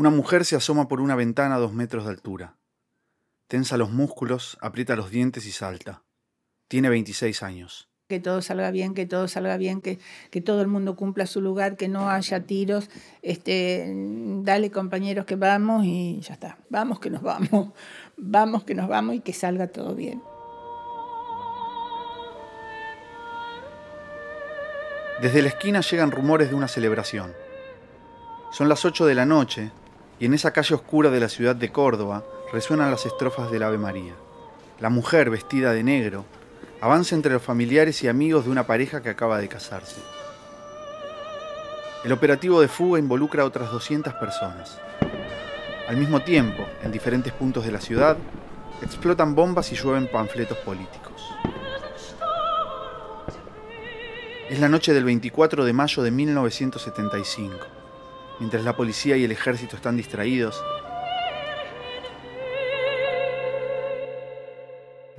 Una mujer se asoma por una ventana a dos metros de altura. Tensa los músculos, aprieta los dientes y salta. Tiene 26 años. Que todo salga bien, que todo salga bien, que, que todo el mundo cumpla su lugar, que no haya tiros. Este, dale compañeros que vamos y ya está. Vamos que nos vamos. Vamos que nos vamos y que salga todo bien. Desde la esquina llegan rumores de una celebración. Son las 8 de la noche y en esa calle oscura de la ciudad de Córdoba resuenan las estrofas del Ave María. La mujer, vestida de negro, avanza entre los familiares y amigos de una pareja que acaba de casarse. El operativo de fuga involucra a otras 200 personas. Al mismo tiempo, en diferentes puntos de la ciudad, explotan bombas y llueven panfletos políticos. Es la noche del 24 de mayo de 1975. Mientras la policía y el ejército están distraídos,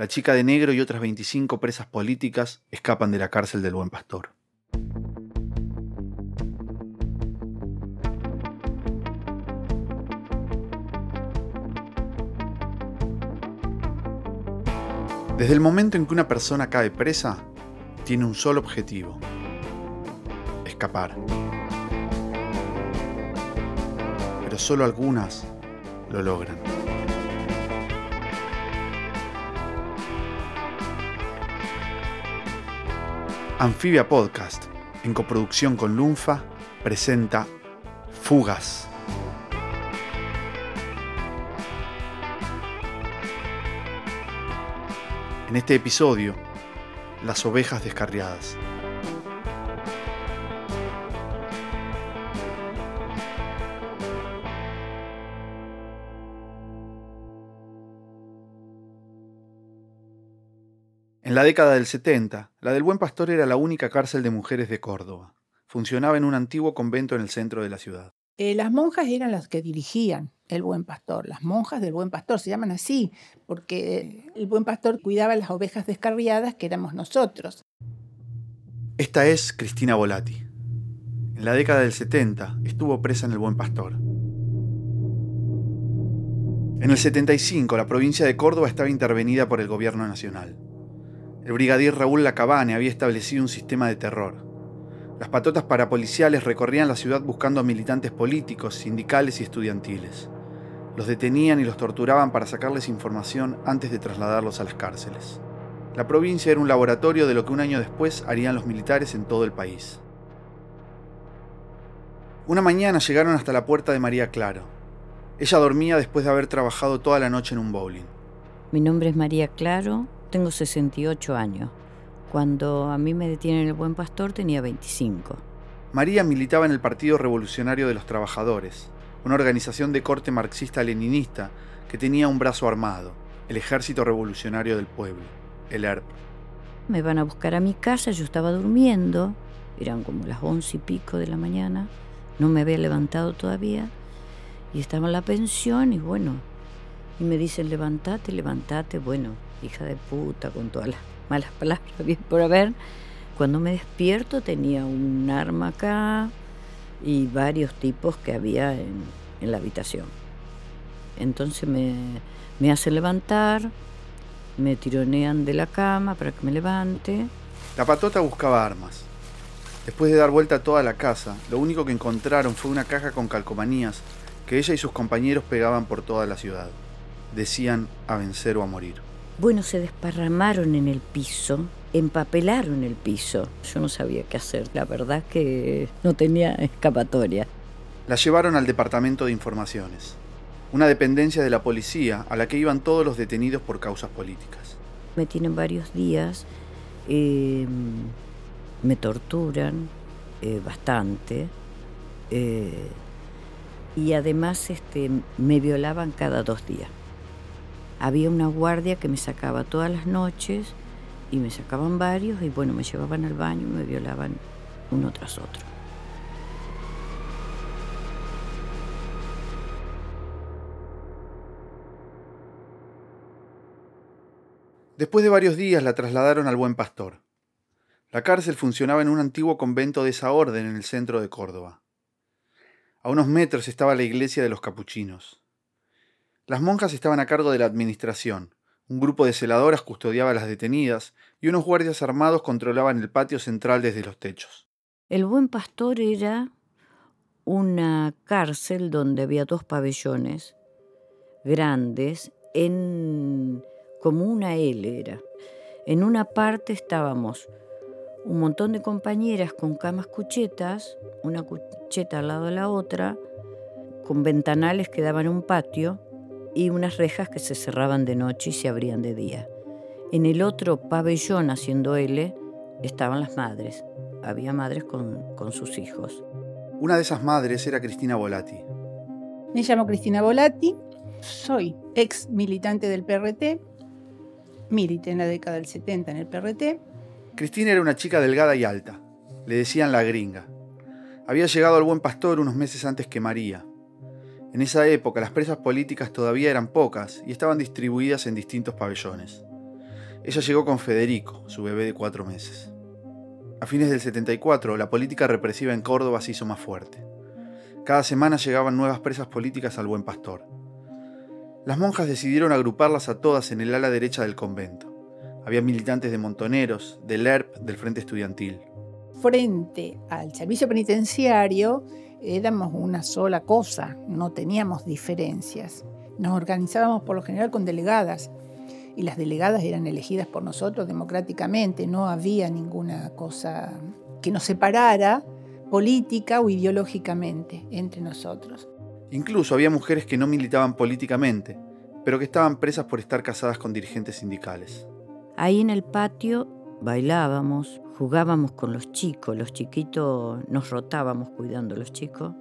La chica de negro y otras 25 presas políticas escapan de la cárcel del Buen Pastor. Desde el momento en que una persona cae presa, tiene un solo objetivo, escapar. Solo algunas lo logran. Anfibia Podcast, en coproducción con Lunfa, presenta Fugas. En este episodio, las ovejas descarriadas. En la década del 70, la del Buen Pastor era la única cárcel de mujeres de Córdoba. Funcionaba en un antiguo convento en el centro de la ciudad. Eh, las monjas eran las que dirigían el Buen Pastor, las monjas del Buen Pastor, se llaman así, porque el Buen Pastor cuidaba las ovejas descarriadas que éramos nosotros. Esta es Cristina Volati. En la década del 70 estuvo presa en el Buen Pastor. En el 75 la provincia de Córdoba estaba intervenida por el gobierno nacional. El brigadier Raúl Lacabane había establecido un sistema de terror. Las patotas parapoliciales recorrían la ciudad buscando a militantes políticos, sindicales y estudiantiles. Los detenían y los torturaban para sacarles información antes de trasladarlos a las cárceles. La provincia era un laboratorio de lo que un año después harían los militares en todo el país. Una mañana llegaron hasta la puerta de María Claro. Ella dormía después de haber trabajado toda la noche en un bowling. Mi nombre es María Claro, tengo 68 años. Cuando a mí me detienen el Buen Pastor tenía 25. María militaba en el Partido Revolucionario de los Trabajadores, una organización de corte marxista-leninista que tenía un brazo armado, el Ejército Revolucionario del Pueblo, el ERP. Me van a buscar a mi casa, yo estaba durmiendo, eran como las once y pico de la mañana, no me había levantado todavía, y estaba en la pensión y bueno, y me dicen levantate, levantate, bueno, hija de puta, con todas las malas palabras bien por haber. Cuando me despierto tenía un arma acá y varios tipos que había en, la habitación. Entonces me, me hacen levantar, me tironean de la cama para que me levante. La patota buscaba armas. Después de dar vuelta a toda la casa, lo único que encontraron fue una caja con calcomanías que ella y sus compañeros pegaban por toda la ciudad. Decían a vencer o a morir. Bueno, se desparramaron en el piso, empapelaron el piso. Yo no sabía qué hacer, la verdad que no tenía escapatoria. La llevaron al Departamento de Informaciones, una dependencia de la policía a la que iban todos los detenidos por causas políticas. Me tienen varios días, em, me torturan eh, bastante eh, y además este, me violaban cada dos días había una guardia que me sacaba todas las noches y me sacaban varios y bueno, me llevaban al baño y me violaban uno tras otro. Después de varios días la trasladaron al Buen Pastor. La cárcel funcionaba en un antiguo convento de esa orden en el centro de Córdoba. A unos metros estaba la iglesia de los capuchinos. Las monjas estaban a cargo de la administración, un grupo de celadoras custodiaba a las detenidas y unos guardias armados controlaban el patio central desde los techos. El buen pastor era una cárcel donde había dos pabellones grandes en como una L era. En una parte estábamos un montón de compañeras con camas cuchetas, una cucheta al lado de la otra, con ventanales que daban un patio y unas rejas que se cerraban de noche y se abrían de día. En el otro pabellón haciendo L estaban las madres. Había madres con, con sus hijos. Una de esas madres era Cristina Volati. Me llamo Cristina Volati, soy ex militante del PRT, milité en la década del 70 en el PRT Cristina era una chica delgada y alta. Le decían la gringa. Había llegado al buen pastor unos meses antes que María. En esa época las presas políticas todavía eran pocas y estaban distribuidas en distintos pabellones. Ella llegó con Federico, su bebé de cuatro meses. A fines del 74, la política represiva en Córdoba se hizo más fuerte. Cada semana llegaban nuevas presas políticas al buen pastor. Las monjas decidieron agruparlas a todas en el ala derecha del convento. Había militantes de Montoneros, del ERP, del Frente Estudiantil. Frente al servicio penitenciario éramos una sola cosa, no teníamos diferencias. Nos organizábamos por lo general con delegadas y las delegadas eran elegidas por nosotros democráticamente, no había ninguna cosa que nos separara política o ideológicamente entre nosotros. Incluso había mujeres que no militaban políticamente, pero que estaban presas por estar casadas con dirigentes sindicales. Ahí en el patio bailábamos, jugábamos con los chicos, los chiquitos nos rotábamos cuidando a los chicos,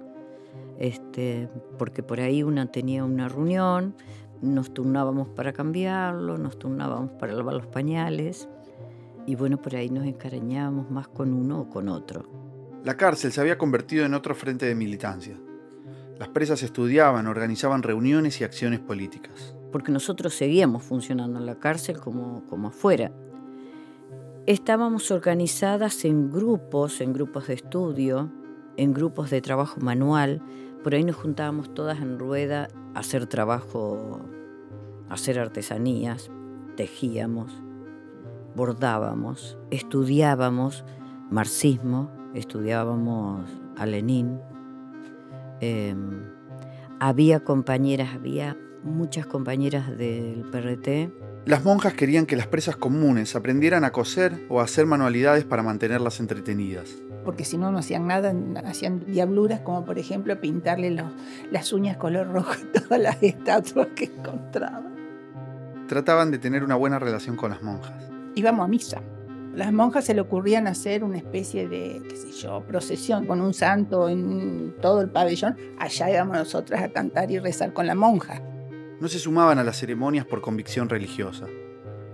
este, porque por ahí una tenía una reunión, nos turnábamos para cambiarlo, nos turnábamos para lavar los pañales y bueno, por ahí nos encarañábamos más con uno o con otro. La cárcel se había convertido en otro frente de militancia. Las presas estudiaban, organizaban reuniones y acciones políticas porque nosotros seguíamos funcionando en la cárcel como, como afuera. Estábamos organizadas en grupos, en grupos de estudio, en grupos de trabajo manual. Por ahí nos juntábamos todas en rueda a hacer trabajo, a hacer artesanías, tejíamos, bordábamos, estudiábamos marxismo, estudiábamos a Lenin. Em, había compañeras, había muchas compañeras del PRT. Las monjas querían que las presas comunes aprendieran a coser o a hacer manualidades para mantenerlas entretenidas. Porque si no, no hacían nada, hacían diabluras como por ejemplo pintarle las uñas color rojo a todas las estatuas que encontraban. Trataban de tener una buena relación con las monjas. Íbamos a misa. Las monjas se le ocurrían hacer una especie de, qué sé yo, procesión con un santo en todo el pabellón. Allá íbamos nosotras a cantar y rezar con la monja no se sumaban a las ceremonias por convicción religiosa.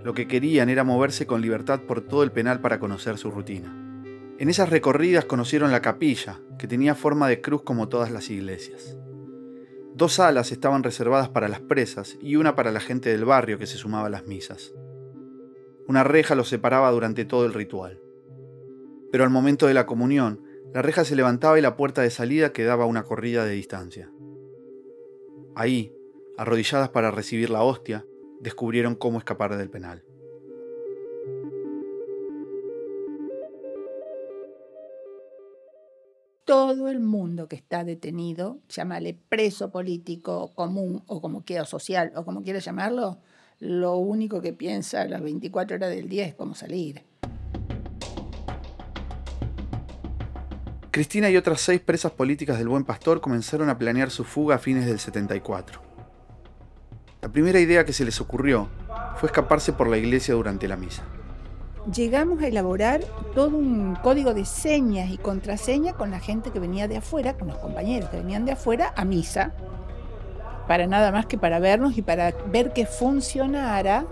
Lo que querían era moverse con libertad por todo el penal para conocer su rutina. En esas recorridas conocieron la capilla, que tenía forma de cruz como todas las iglesias. Dos salas estaban reservadas para las presas y una para la gente del barrio que se sumaba a las misas. Una reja los separaba durante todo el ritual. Pero al momento de la comunión, la reja se levantaba y la puerta de salida quedaba a una corrida de distancia. Ahí, arrodilladas para recibir la hostia, descubrieron cómo escapar del penal. Todo el mundo que está detenido, llámale preso político común o como quiera social o como quiera llamarlo, lo único que piensa las 24 horas del día es cómo salir. Cristina y otras seis presas políticas del Buen Pastor comenzaron a planear su fuga a fines del 74. La primera idea que se les ocurrió fue escaparse por la iglesia durante la misa. Llegamos a elaborar todo un código de señas y contraseñas con la gente que venía de afuera, con los compañeros que venían de afuera a misa, para nada más que para vernos y para ver que funcionara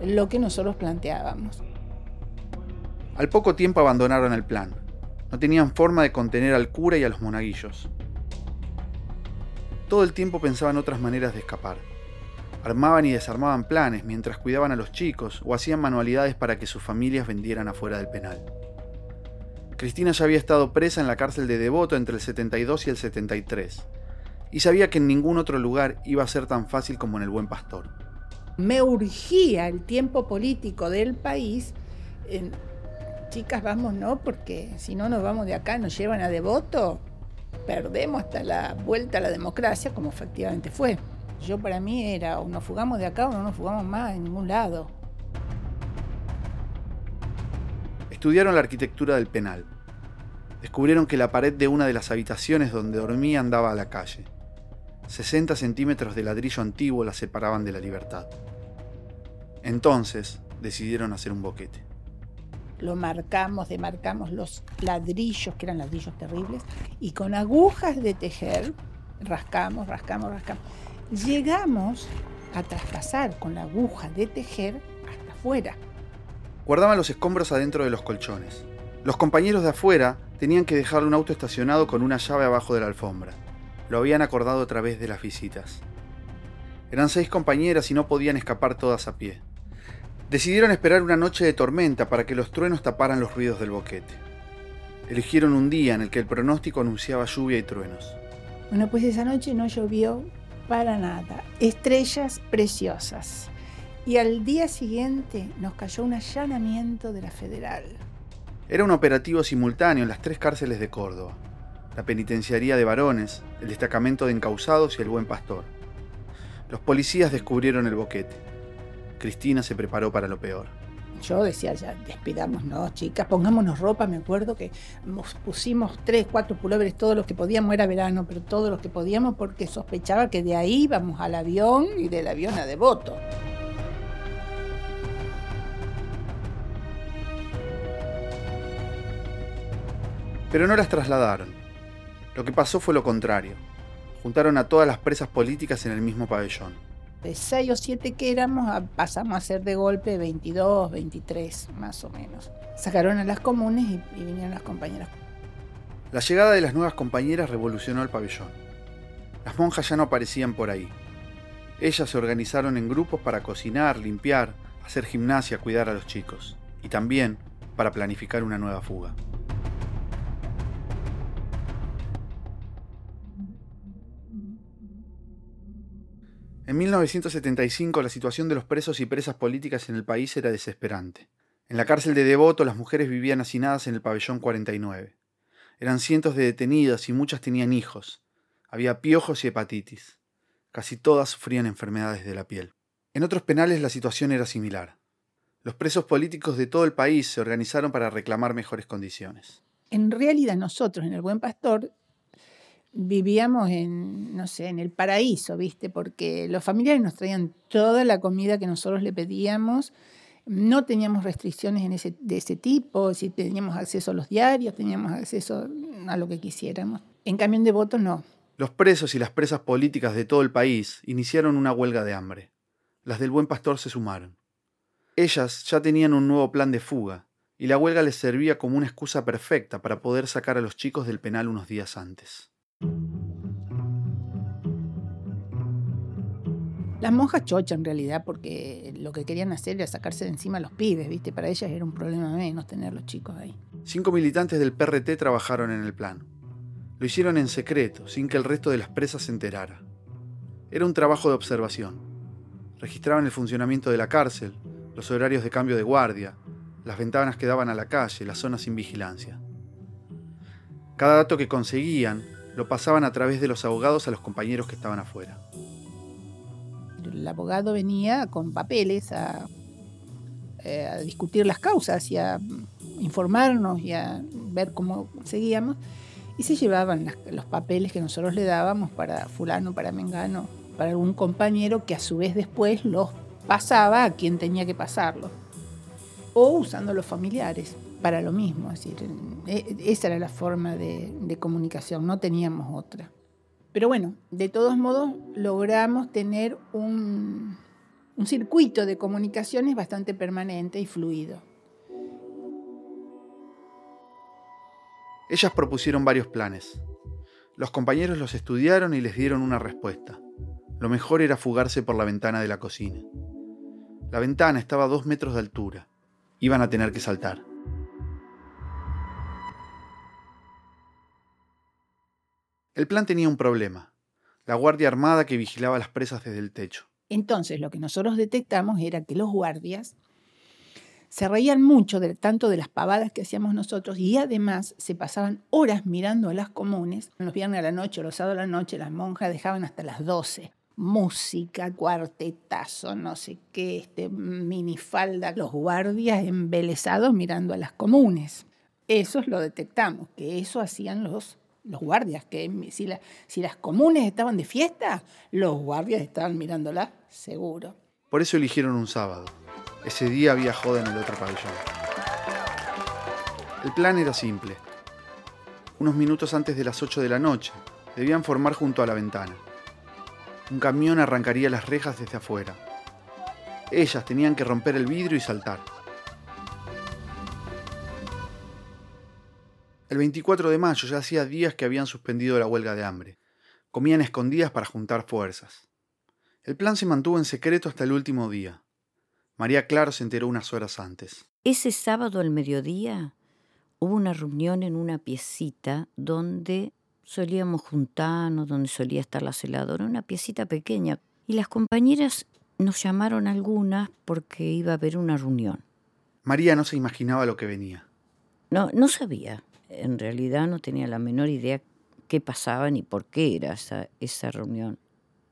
lo que nosotros planteábamos. Al poco tiempo abandonaron el plan. No tenían forma de contener al cura y a los monaguillos. Todo el tiempo pensaban otras maneras de escapar. Armaban y desarmaban planes mientras cuidaban a los chicos o hacían manualidades para que sus familias vendieran afuera del penal. Cristina ya había estado presa en la cárcel de Devoto entre el 72 y el 73, y sabía que en ningún otro lugar iba a ser tan fácil como en el Buen Pastor. Me urgía el tiempo político del país. chicas, vamos, ¿no? Porque si no nos vamos de acá, nos llevan a Devoto, perdemos hasta la vuelta a la democracia, como efectivamente fue. Yo para mí era o nos fugamos de acá o no nos fugamos más en ningún lado. Estudiaron la arquitectura del penal. Descubrieron que la pared de una de las habitaciones donde dormían daba a la calle. 60 centímetros de ladrillo antiguo la separaban de la libertad. Entonces decidieron hacer un boquete. Lo marcamos, demarcamos los ladrillos, que eran ladrillos terribles, y con agujas de tejer rascamos, rascamos, rascamos. Llegamos a traspasar con la aguja de tejer hasta afuera. Guardaban los escombros adentro de los colchones. Los compañeros de afuera tenían que dejar un auto estacionado con una llave abajo de la alfombra. Lo habían acordado a través de las visitas. Eran seis compañeras y no podían escapar todas a pie. Decidieron esperar una noche de tormenta para que los truenos taparan los ruidos del boquete. Eligieron un día en el que el pronóstico anunciaba lluvia y truenos. Bueno, pues esa noche no llovió para nada. Estrellas preciosas y al día siguiente nos cayó un allanamiento de la federal. Era un operativo simultáneo en las tres cárceles de Córdoba, la penitenciaría de varones, el destacamento de encausados y el buen pastor. Los policías descubrieron el boquete. Cristina se preparó para lo peor. Yo decía ya, despidámonos, chicas, pongámonos ropa. Me acuerdo que nos pusimos tres, cuatro pulóveres, todos los que podíamos, era verano, pero todos los que podíamos, porque sospechaba que de ahí íbamos al avión y del avión a Devoto. Pero no las trasladaron. Lo que pasó fue lo contrario. Juntaron a todas las presas políticas en el mismo pabellón. De seis o siete que éramos, pasamos a ser de golpe 22, 23, más o menos. Sacaron a las comunes y vinieron las compañeras. La llegada de las nuevas compañeras revolucionó el pabellón. Las monjas ya no aparecían por ahí. Ellas se organizaron en grupos para cocinar, limpiar, hacer gimnasia, cuidar a los chicos. Y también para planificar una nueva fuga. En 1975 la situación de los presos y presas políticas en el país era desesperante. En la cárcel de Devoto las mujeres vivían hacinadas en el pabellón 49. Eran cientos de detenidas y muchas tenían hijos. Había piojos y hepatitis. Casi todas sufrían enfermedades de la piel. En otros penales la situación era similar. Los presos políticos de todo el país se organizaron para reclamar mejores condiciones. En realidad nosotros en el Buen Pastor vivíamos en, no sé, en el paraíso, ¿viste? Porque los familiares nos traían toda la comida que nosotros le pedíamos. No teníamos restricciones en ese, de ese tipo, si teníamos acceso a los diarios, teníamos acceso a lo que quisiéramos. En cambio, en Devoto no. Los presos y las presas políticas de todo el país iniciaron una huelga de hambre. Las del Buen Pastor se sumaron. Ellas ya tenían un nuevo plan de fuga, y la huelga les servía como una excusa perfecta para poder sacar a los chicos del penal unos días antes. Las monjas chocha en realidad, porque lo que querían hacer era sacarse de encima a los pibes, ¿viste? Para ellas era un problema menos tener los chicos ahí. Cinco militantes del PRT trabajaron en el plan. Lo hicieron en secreto, sin que el resto de las presas se enterara. Era un trabajo de observación. Registraban el funcionamiento de la cárcel, los horarios de cambio de guardia, las ventanas que daban a la calle, las zonas sin vigilancia. Cada dato que conseguían lo pasaban a través de los abogados a los compañeros que estaban afuera. El abogado venía con papeles a, eh, discutir las causas y a informarnos y a ver cómo seguíamos. Y se llevaban los papeles que nosotros le dábamos para fulano, para mengano, para algún compañero que a su vez después los pasaba a quien tenía que pasarlo. O usando los familiares para lo mismo. Es decir, e, esa era la forma de, comunicación, no teníamos otra. Pero bueno, de todos modos logramos tener un, un circuito de comunicaciones bastante permanente y fluido. Ellas propusieron varios planes. Los compañeros los estudiaron y les dieron una respuesta. Lo mejor era fugarse por la ventana de la cocina. La ventana estaba a dos metros de altura iban a tener que saltar. El plan tenía un problema, la guardia armada que vigilaba las presas desde el techo. Entonces lo que nosotros detectamos era que los guardias se reían mucho de, tanto de las pavadas que hacíamos nosotros y además se pasaban horas mirando a las comunes. Los viernes a la noche, los sábados a la noche, las monjas dejaban hasta las 12. Música, cuartetazo, no sé qué, este, minifalda, los guardias embelesados mirando a las comunes. Eso lo detectamos, que eso hacían los, los guardias, que si, si las comunes estaban de fiesta, los guardias estaban mirándolas seguro. Por eso eligieron un sábado. Ese día había joda en el otro pabellón. El plan era simple. Unos minutos antes de las 8 de la noche, debían formar junto a la ventana. Un camión arrancaría las rejas desde afuera. Ellas tenían que romper el vidrio y saltar. El 24 de mayo ya hacía días que habían suspendido la huelga de hambre. Comían escondidas para juntar fuerzas. El plan se mantuvo en secreto hasta el último día. María Claro se enteró unas horas antes. Ese sábado al mediodía hubo una reunión en una piecita donde solíamos juntarnos, donde solía estar la celadora, una piecita pequeña. Y las compañeras nos llamaron algunas porque iba a haber una reunión. María no se imaginaba lo que venía. No, no sabía. En realidad no tenía la menor idea qué pasaba ni por qué era esa, esa reunión.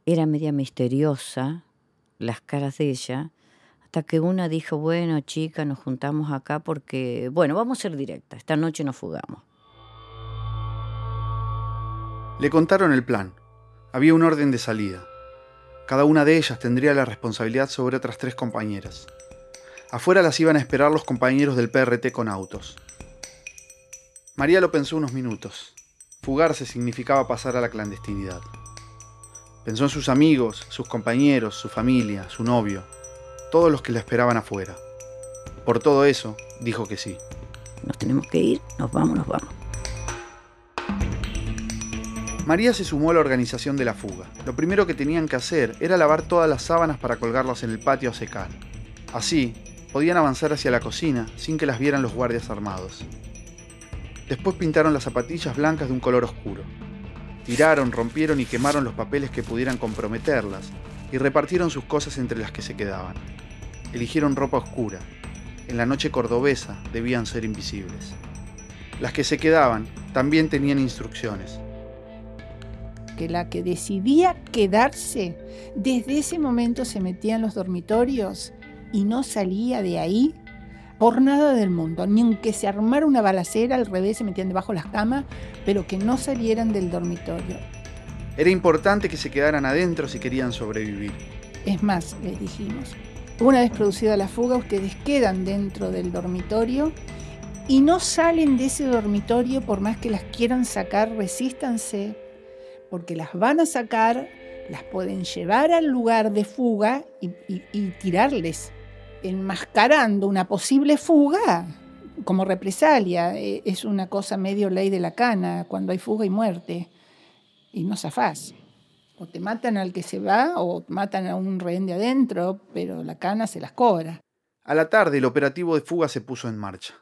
Era media misteriosa, las caras de ella, hasta que una dijo, bueno, chica, nos juntamos acá porque, bueno, vamos a ser directa, esta noche nos fugamos. Le contaron el plan. Había un orden de salida. Cada una de ellas tendría la responsabilidad sobre otras tres compañeras. Afuera las iban a esperar los compañeros del PRT con autos. María lo pensó unos minutos. Fugarse significaba pasar a la clandestinidad. Pensó en sus amigos, sus compañeros, su familia, su novio todos los que la esperaban afuera. Por todo eso, dijo que sí. Nos tenemos que ir, nos vamos, nos vamos. María se sumó a la organización de la fuga. Lo primero que tenían que hacer era lavar todas las sábanas para colgarlas en el patio a secar. Así, podían avanzar hacia la cocina sin que las vieran los guardias armados. Después pintaron las zapatillas blancas de un color oscuro. Tiraron, rompieron y quemaron los papeles que pudieran comprometerlas, y repartieron sus cosas entre las que se quedaban. Eligieron ropa oscura. En la noche cordobesa debían ser invisibles. Las que se quedaban también tenían instrucciones. Que la que decidía quedarse, desde ese momento se metía en los dormitorios y no salía de ahí por nada del mundo, ni aunque se armara una balacera, al revés se metían debajo de las camas, pero que no salieran del dormitorio. Era importante que se quedaran adentro si querían sobrevivir. Es más, les dijimos, una vez producida la fuga, ustedes quedan dentro del dormitorio y no salen de ese dormitorio por más que las quieran sacar, resístanse, porque las van a sacar, las pueden llevar al lugar de fuga y, tirarles, enmascarando una posible fuga como represalia. E, es una cosa medio ley de la cana, cuando hay fuga y muerte y no zafás. O te matan al que se va o matan a un rehén de adentro, pero la cana se las cobra. A la tarde el operativo de fuga se puso en marcha.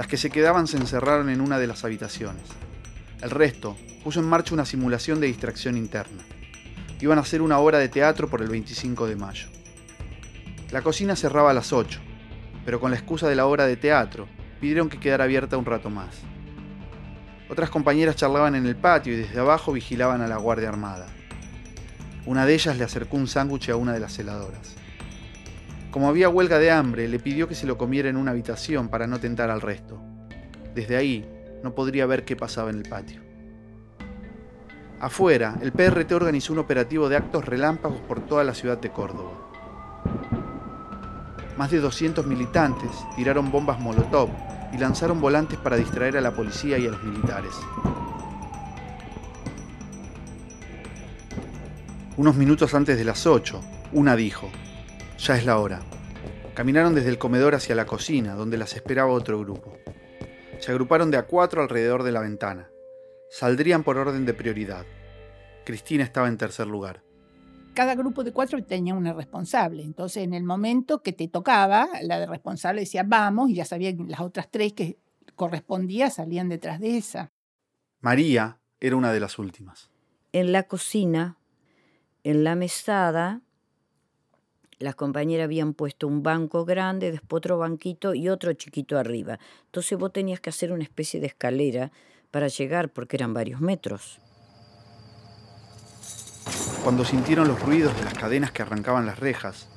Las que se quedaban se encerraron en una de las habitaciones. El resto puso en marcha una simulación de distracción interna. Iban a hacer una obra de teatro por el 25 de mayo. La cocina cerraba a las 8, pero con la excusa de la obra de teatro, pidieron que quedara abierta un rato más. Otras compañeras charlaban en el patio y desde abajo vigilaban a la Guardia Armada. Una de ellas le acercó un sándwich a una de las celadoras. Como había huelga de hambre, le pidió que se lo comiera en una habitación para no tentar al resto. Desde ahí, no podría ver qué pasaba en el patio. Afuera, el PRT organizó un operativo de actos relámpagos por toda la ciudad de Córdoba. Más de 200 militantes tiraron bombas Molotov y lanzaron volantes para distraer a la policía y a los militares. Unos minutos antes de las 8, una dijo, ya es la hora. Caminaron desde el comedor hacia la cocina, donde las esperaba otro grupo. Se agruparon de a cuatro alrededor de la ventana. Saldrían por orden de prioridad. Cristina estaba en tercer lugar cada grupo de cuatro tenía una responsable. Entonces, en el momento que te tocaba, la de responsable decía vamos, y ya sabían las otras tres que correspondía salían detrás de esa. María era una de las últimas. En la cocina, en la mesada, las compañeras habían puesto un banco grande, después otro banquito y otro chiquito arriba. Entonces vos tenías que hacer una especie de escalera para llegar porque eran varios metros. Cuando sintieron los ruidos de las cadenas que arrancaban las rejas,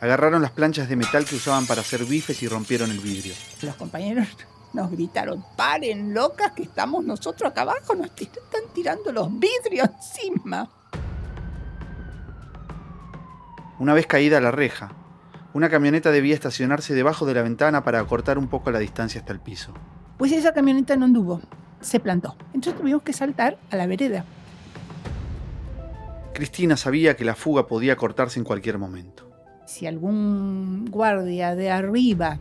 agarraron las planchas de metal que usaban para hacer bifes y rompieron el vidrio. Los compañeros nos gritaron, paren locas que estamos nosotros acá abajo, nos están tirando los vidrios encima. Una vez caída la reja, una camioneta debía estacionarse debajo de la ventana para acortar un poco la distancia hasta el piso. Pues esa camioneta no anduvo, se plantó. Entonces tuvimos que saltar a la vereda. Cristina sabía que la fuga podía cortarse en cualquier momento. Si algún guardia de arriba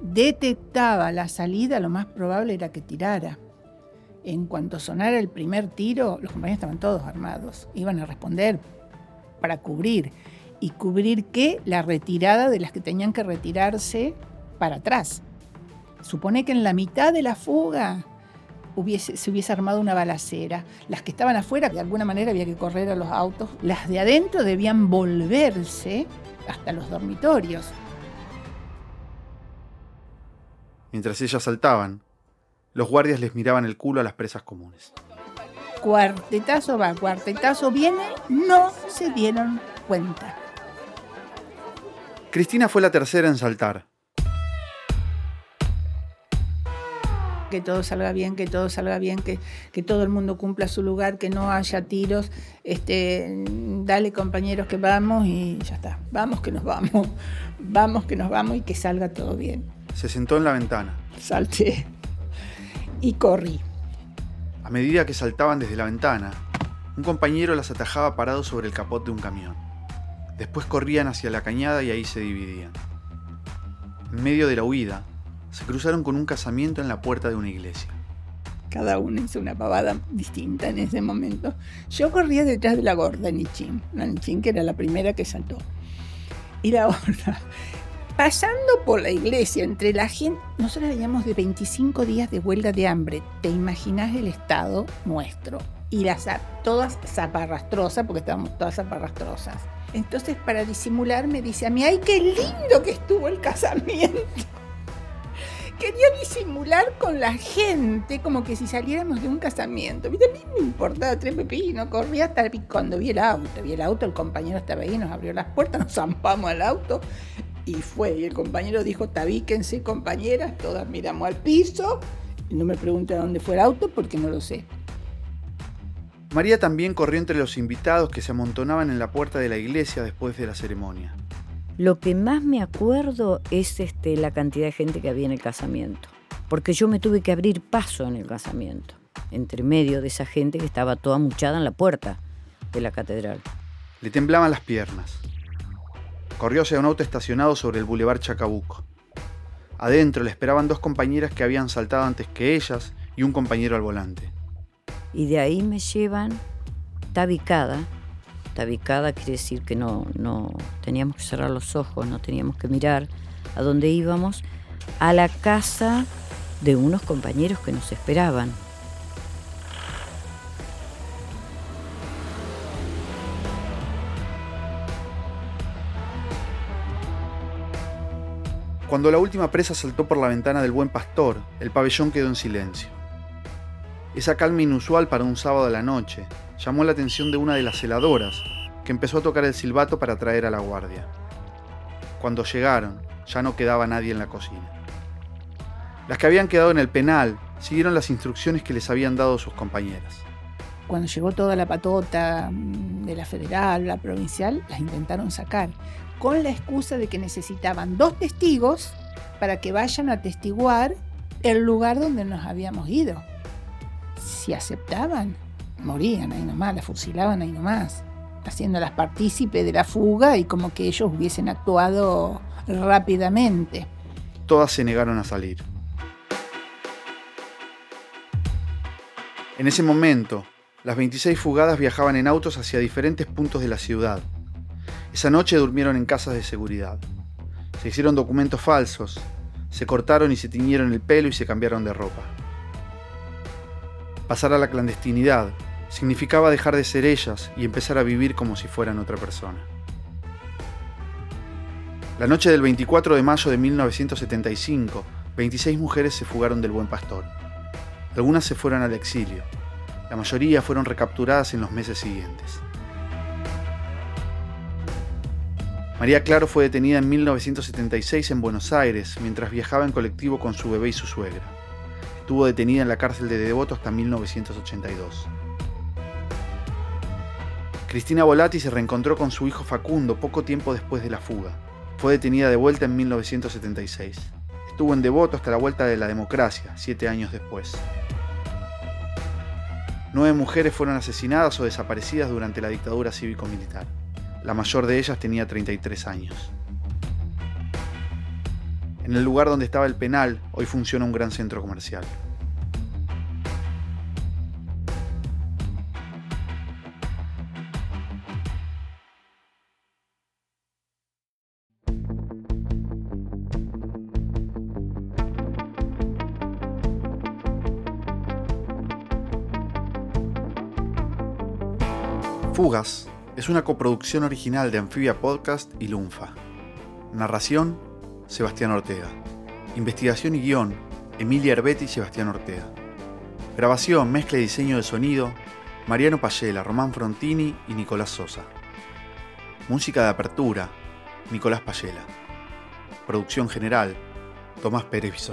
detectaba la salida, lo más probable era que tirara. En cuanto sonara el primer tiro, los compañeros estaban todos armados, iban a responder para cubrir. ¿Y cubrir qué? La retirada de las que tenían que retirarse para atrás. Supone que en la mitad de la fuga se hubiese armado una balacera. Las que estaban afuera, de alguna manera había que correr a los autos. Las de adentro debían volverse hasta los dormitorios. Mientras ellas saltaban, los guardias les miraban el culo a las presas comunes. Cuartetazo va, cuartetazo viene, no se dieron cuenta. Cristina fue la tercera en saltar. que todo salga bien, que todo salga bien, que, que todo el mundo cumpla su lugar, que no haya tiros. Este, dale compañeros que vamos y ya está. Vamos que nos vamos. Vamos que nos vamos y que salga todo bien. Se sentó en la ventana. Salté y corrí. A medida que saltaban desde la ventana, un compañero las atajaba parado sobre el capot de un camión. Después corrían hacia la cañada y ahí se dividían. En medio de la huida, se cruzaron con un casamiento en la puerta de una iglesia. Cada uno hizo una pavada distinta en ese momento. Yo corría detrás de la gorda Nichin, la Nichin que era la primera que saltó. Y la gorda, pasando por la iglesia, entre la gente, nosotros veíamos de 25 días de huelga de hambre. ¿Te imaginas el estado nuestro? Y las todas zaparrastrosas, porque estábamos todas zaparrastrosas. Entonces, para disimular, me dice a mí, ¡ay, qué lindo que estuvo el casamiento! quería disimular con la gente como que si saliéramos de un casamiento. A mí me importaba tres pepinos, corría hasta cuando vi el auto. Vi el auto, el compañero estaba ahí, nos abrió las puertas, nos zampamos al auto y fue. Y el compañero dijo, tabíquense compañeras, todas miramos al piso. No me pregunte a dónde fue el auto porque no lo sé. María también corrió entre los invitados que se amontonaban en la puerta de la iglesia después de la ceremonia. Lo que más me acuerdo es este, la cantidad de gente que había en el casamiento, porque yo me tuve que abrir paso en el casamiento, entre medio de esa gente que estaba toda muchada en la puerta de la catedral. Le temblaban las piernas. Corrió hacia un auto estacionado sobre el bulevar Chacabuco. Adentro le esperaban dos compañeras que habían saltado antes que ellas y un compañero al volante. Y de ahí me llevan tabicada tabicada quiere decir que no, no teníamos que cerrar los ojos, no teníamos que mirar a dónde íbamos, a la casa de unos compañeros que nos esperaban. Cuando la última presa saltó por la ventana del buen pastor, el pabellón quedó en silencio. Esa calma inusual para un sábado a la noche, llamó la atención de una de las celadoras, que empezó a tocar el silbato para traer a la guardia. Cuando llegaron, ya no quedaba nadie en la cocina. Las que habían quedado en el penal siguieron las instrucciones que les habían dado sus compañeras. Cuando llegó toda la patota mm, de la federal, la provincial, las intentaron sacar, con la excusa de que necesitaban dos testigos para que vayan a testiguar el lugar donde nos habíamos ido. Si aceptaban, morían ahí nomás, la fusilaban ahí nomás, haciéndolas partícipe de la fuga y como que ellos hubiesen actuado rápidamente. Todas se negaron a salir. En ese momento, las 26 fugadas viajaban en autos hacia diferentes puntos de la ciudad. Esa noche durmieron en casas de seguridad. Se hicieron documentos falsos, se cortaron y se tiñeron el pelo y se cambiaron de ropa. Pasar a la clandestinidad significaba dejar de ser ellas y empezar a vivir como si fueran otra persona. La noche del 24 de mayo de 1975, 26 mujeres se fugaron del Buen Pastor. Algunas se fueron al exilio. La mayoría fueron recapturadas en los meses siguientes. María Claro fue detenida en 1976 en Buenos Aires mientras viajaba en colectivo con su bebé y su suegra. Estuvo detenida en la cárcel de Devoto hasta 1982. Cristina Volati se reencontró con su hijo Facundo poco tiempo después de la fuga. Fue detenida de vuelta en 1976. Estuvo en Devoto hasta la vuelta de la democracia, siete años después. Nueve mujeres fueron asesinadas o desaparecidas durante la dictadura cívico-militar. La mayor de ellas tenía 33 años. En el lugar donde estaba el penal, hoy funciona un gran centro comercial. Fugas es una coproducción original de Amphibia Podcast y Lunfa. Narración, Sebastián Ortega. Investigación y guion, Emilia Herbetti y Sebastián Ortega. Grabación, mezcla y diseño de sonido, Mariano Payela, Román Frontini y Nicolás Sosa. Música de apertura, Nicolás Payela. Producción general, Tomás Pérez.